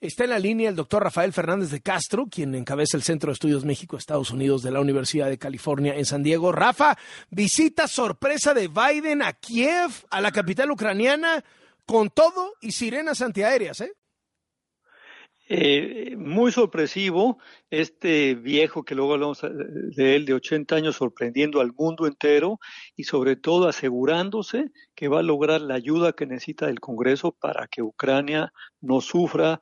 Está en la línea el doctor Rafael Fernández de Castro, quien encabeza el Centro de Estudios México-Estados Unidos de la Universidad de California en San Diego. Rafa, visita sorpresa de Biden a Kiev, a la capital ucraniana, con todo y sirenas antiaéreas, ¿eh? Eh, muy sorpresivo, este viejo que luego hablamos de él de 80 años sorprendiendo al mundo entero y sobre todo asegurándose que va a lograr la ayuda que necesita el Congreso para que Ucrania no sufra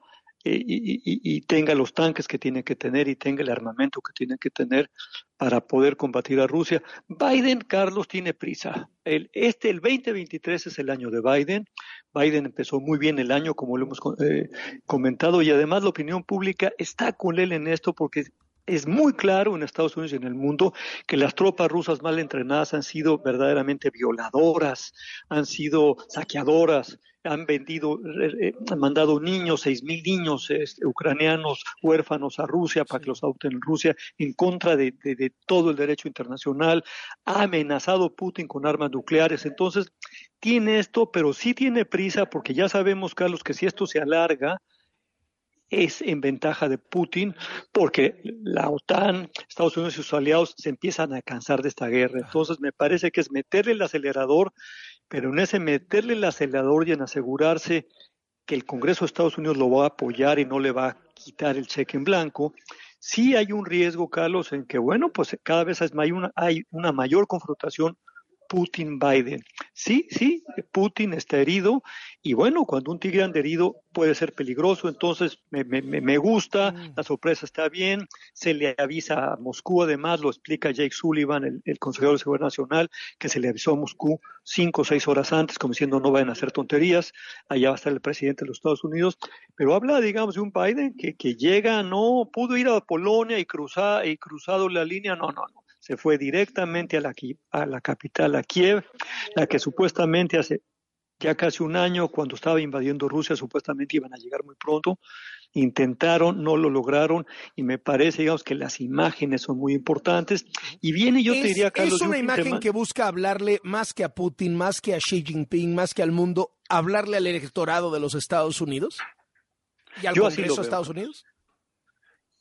y, tenga los tanques que tiene que tener y tenga el armamento que tiene que tener para poder combatir a Rusia. Biden, Carlos, tiene prisa. El, este, el 2023 es el año de Biden. Biden empezó muy bien el año, como lo hemos eh, comentado, y además la opinión pública está con él en esto porque es muy claro en Estados Unidos y en el mundo que las tropas rusas mal entrenadas han sido verdaderamente violadoras, han sido saqueadoras, han vendido, eh, han mandado niños, seis mil niños este, ucranianos huérfanos a Rusia para que los adopten en Rusia en contra de, de, todo el derecho internacional, ha amenazado Putin con armas nucleares. Entonces, tiene esto, pero sí tiene prisa porque ya sabemos, Carlos, que si esto se alarga, es en ventaja de Putin porque la OTAN, Estados Unidos y sus aliados se empiezan a cansar de esta guerra. Entonces me parece que es meterle el acelerador, pero en ese meterle el acelerador y en asegurarse que el Congreso de Estados Unidos lo va a apoyar y no le va a quitar el cheque en blanco, sí hay un riesgo, Carlos, en que, bueno, pues cada vez hay una, hay una mayor confrontación Putin-Biden. Sí, sí, Putin está herido y bueno, cuando un tigre anda herido puede ser peligroso, entonces me, me, me gusta, mm. la sorpresa está bien, se le avisa a Moscú, además lo explica Jake Sullivan, el, consejero de Seguridad Nacional, que se le avisó a Moscú cinco o seis horas antes, como diciendo no vayan a hacer tonterías, allá va a estar el presidente de los Estados Unidos, pero habla, digamos, de un Biden que, que llega, no pudo ir a Polonia y cruzar y cruzado la línea, no, no, no se fue directamente a la, a la capital, a Kiev, la que supuestamente hace ya casi un año, cuando estaba invadiendo Rusia, supuestamente iban a llegar muy pronto. Intentaron, no lo lograron, y me parece, digamos, que las imágenes son muy importantes. Y viene, yo te diría, Carlos. Es una imagen que busca hablarle más que a Putin, más que a Xi Jinping, más que al mundo, hablarle al electorado de los Estados Unidos y al Congreso de Estados Unidos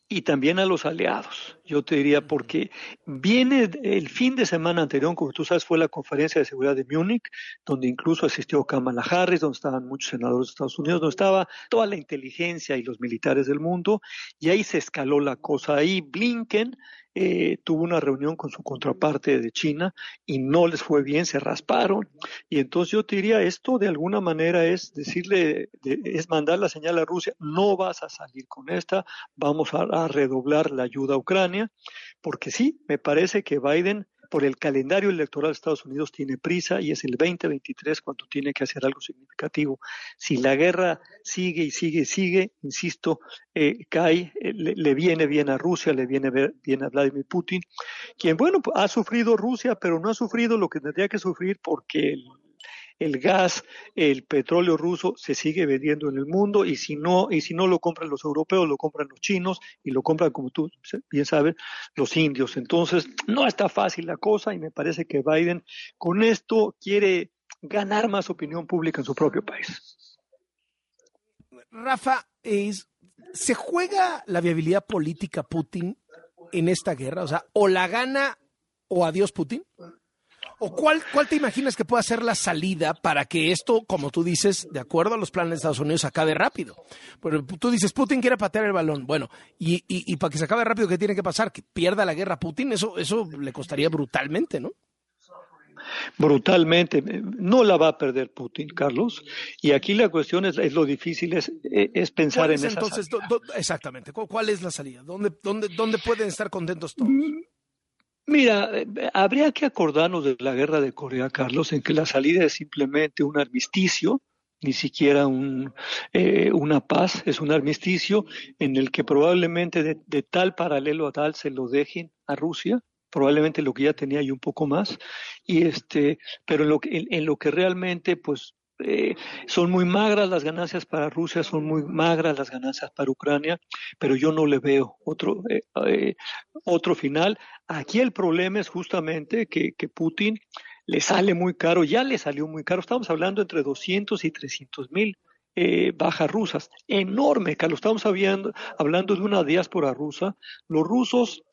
y también a los aliados. Yo te diría, porque viene el fin de semana anterior, como tú sabes, fue la conferencia de seguridad de Múnich, donde incluso asistió Kamala Harris, donde estaban muchos senadores de Estados Unidos, donde estaba toda la inteligencia y los militares del mundo, y ahí se escaló la cosa. Ahí Blinken eh, tuvo una reunión con su contraparte de China y no les fue bien, se rasparon. Y entonces yo te diría, esto de alguna manera es decirle, es mandar la señal a Rusia, no vas a salir con esta, vamos a, a redoblar la ayuda a Ucrania, porque sí, me parece que Biden por el calendario electoral Estados Unidos tiene prisa y es el 2023 cuando tiene que hacer algo significativo. Si la guerra sigue y sigue y sigue, insisto, eh, cae, eh, le, viene bien a Rusia, le viene bien a Vladimir Putin, quien, bueno, ha sufrido Rusia, pero no ha sufrido lo que tendría que sufrir porque el el gas, el petróleo ruso se sigue vendiendo en el mundo y si no, y si no lo compran los europeos, lo compran los chinos y lo compran, como tú bien sabes, los indios. Entonces, no está fácil la cosa y me parece que Biden con esto quiere ganar más opinión pública en su propio país. Rafa, ¿se juega la viabilidad política Putin en esta guerra? O sea, o la gana o adiós Putin. ¿O cuál, cuál te imaginas que pueda ser la salida para que esto, como tú dices, de acuerdo a los planes de Estados Unidos, acabe rápido? Pero tú dices, Putin quiere patear el balón. Bueno, y, y, y para que se acabe rápido, ¿qué tiene que pasar? ¿Que pierda la guerra Putin? Eso, eso le costaría brutalmente, ¿no? brutalmente. No la va a perder Putin, Carlos. Y aquí la cuestión es, es lo difícil, es, es pensar en entonces, exactamente, ¿cuál es la salida? ¿Dónde, dónde, ¿Dónde pueden estar contentos todos? Mira, eh, habría que acordarnos de la guerra de Corea, Carlos, en que la salida es simplemente un armisticio, ni siquiera un, eh, una paz, es un armisticio en el que probablemente de, tal paralelo a tal se lo dejen a Rusia, probablemente lo que ya tenía y un poco más, y este, pero en lo que, en lo que realmente pues eh, son muy magras las ganancias para Rusia, son muy magras las ganancias para Ucrania, pero yo no le veo otro, eh, eh, otro final. Aquí el problema es justamente que, que, Putin le sale muy caro, ya le salió muy caro, estamos hablando entre 200 y 300 mil bajas rusas. Enorme, Carlos. Estamos hablando, hablando de una diáspora rusa. Los rusos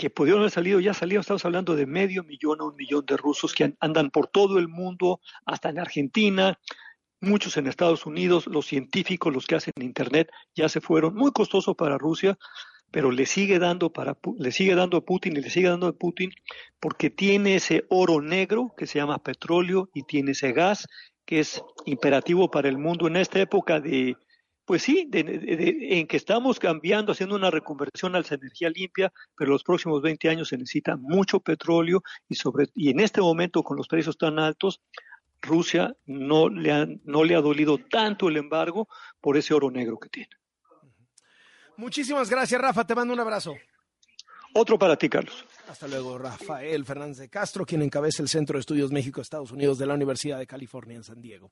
que pudieron haber salido, ya salieron, estamos hablando de medio millón a un millón de rusos que andan por todo el mundo, hasta en Argentina, muchos en Estados Unidos, los científicos, los que hacen Internet, ya se fueron, muy costoso para Rusia, pero le sigue dando para le sigue dando a Putin y le sigue dando a Putin porque tiene ese oro negro que se llama petróleo y tiene ese gas que es imperativo para el mundo. En esta época de pues sí, en que estamos cambiando, haciendo una reconversión a la energía limpia, pero los próximos 20 años se necesita mucho petróleo y sobre y en este momento con los precios tan altos, Rusia no le, ha, no le ha dolido tanto el embargo por ese oro negro que tiene. Muchísimas gracias, Rafa. Te mando un abrazo. Otro para ti, Carlos. Hasta luego, Rafael Fernández de Castro, quien encabeza el Centro de Estudios México-Estados Unidos de la Universidad de California en San Diego.